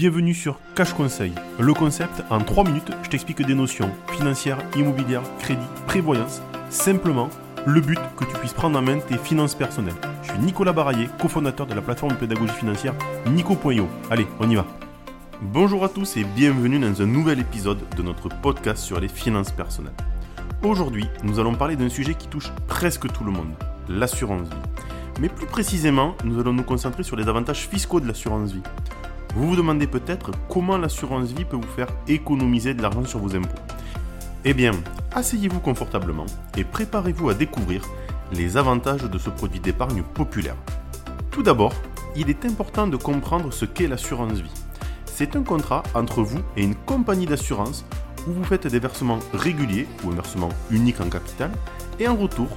Bienvenue sur Cash Conseil. Le concept, en 3 minutes, je t'explique des notions financières, immobilières, crédit, prévoyance. Simplement, le but que tu puisses prendre en main tes finances personnelles. Je suis Nicolas Baraillé, cofondateur de la plateforme pédagogie financière Nico.io. Allez, on y va. Bonjour à tous et bienvenue dans un nouvel épisode de notre podcast sur les finances personnelles. Aujourd'hui, nous allons parler d'un sujet qui touche presque tout le monde, l'assurance vie. Mais plus précisément, nous allons nous concentrer sur les avantages fiscaux de l'assurance vie. Vous vous demandez peut-être comment l'assurance vie peut vous faire économiser de l'argent sur vos impôts. Eh bien, asseyez-vous confortablement et préparez-vous à découvrir les avantages de ce produit d'épargne populaire. Tout d'abord, il est important de comprendre ce qu'est l'assurance vie. C'est un contrat entre vous et une compagnie d'assurance où vous faites des versements réguliers ou un versement unique en capital et en retour,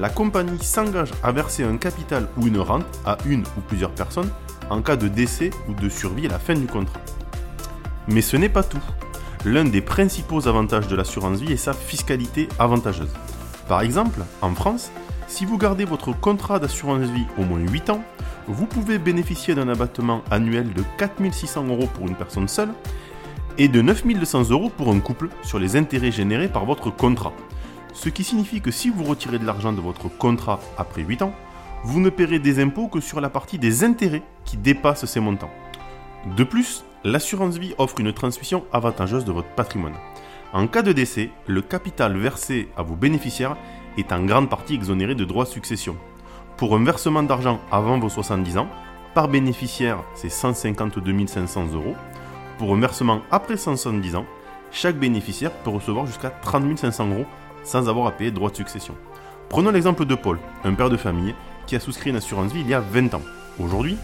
la compagnie s'engage à verser un capital ou une rente à une ou plusieurs personnes en cas de décès ou de survie à la fin du contrat. Mais ce n'est pas tout. L'un des principaux avantages de l'assurance vie est sa fiscalité avantageuse. Par exemple, en France, si vous gardez votre contrat d'assurance vie au moins 8 ans, vous pouvez bénéficier d'un abattement annuel de 4600 euros pour une personne seule et de 9200 euros pour un couple sur les intérêts générés par votre contrat. Ce qui signifie que si vous retirez de l'argent de votre contrat après 8 ans, vous ne paierez des impôts que sur la partie des intérêts qui dépassent ces montants. De plus, l'assurance vie offre une transmission avantageuse de votre patrimoine. En cas de décès, le capital versé à vos bénéficiaires est en grande partie exonéré de droits de succession. Pour un versement d'argent avant vos 70 ans, par bénéficiaire, c'est 152 500 euros. Pour un versement après 170 ans, chaque bénéficiaire peut recevoir jusqu'à 30 500 euros sans avoir à payer de droits de succession. Prenons l'exemple de Paul, un père de famille qui a souscrit une assurance vie il y a 20 ans. Aujourd'hui,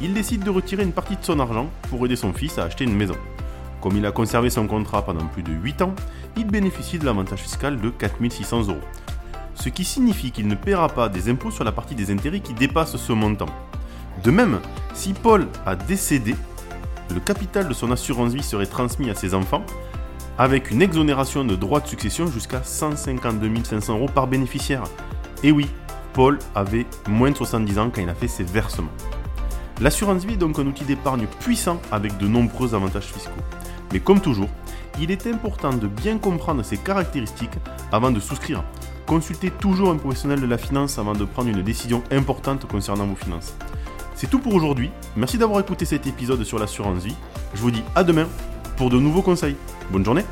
il décide de retirer une partie de son argent pour aider son fils à acheter une maison. Comme il a conservé son contrat pendant plus de 8 ans, il bénéficie de l'avantage fiscal de 4600 euros. Ce qui signifie qu'il ne paiera pas des impôts sur la partie des intérêts qui dépasse ce montant. De même, si Paul a décédé, le capital de son assurance vie serait transmis à ses enfants avec une exonération de droits de succession jusqu'à 152 500 euros par bénéficiaire. Et oui, Paul avait moins de 70 ans quand il a fait ses versements. L'assurance vie est donc un outil d'épargne puissant avec de nombreux avantages fiscaux. Mais comme toujours, il est important de bien comprendre ses caractéristiques avant de souscrire. Consultez toujours un professionnel de la finance avant de prendre une décision importante concernant vos finances. C'est tout pour aujourd'hui. Merci d'avoir écouté cet épisode sur l'assurance vie. Je vous dis à demain pour de nouveaux conseils. Bonne journée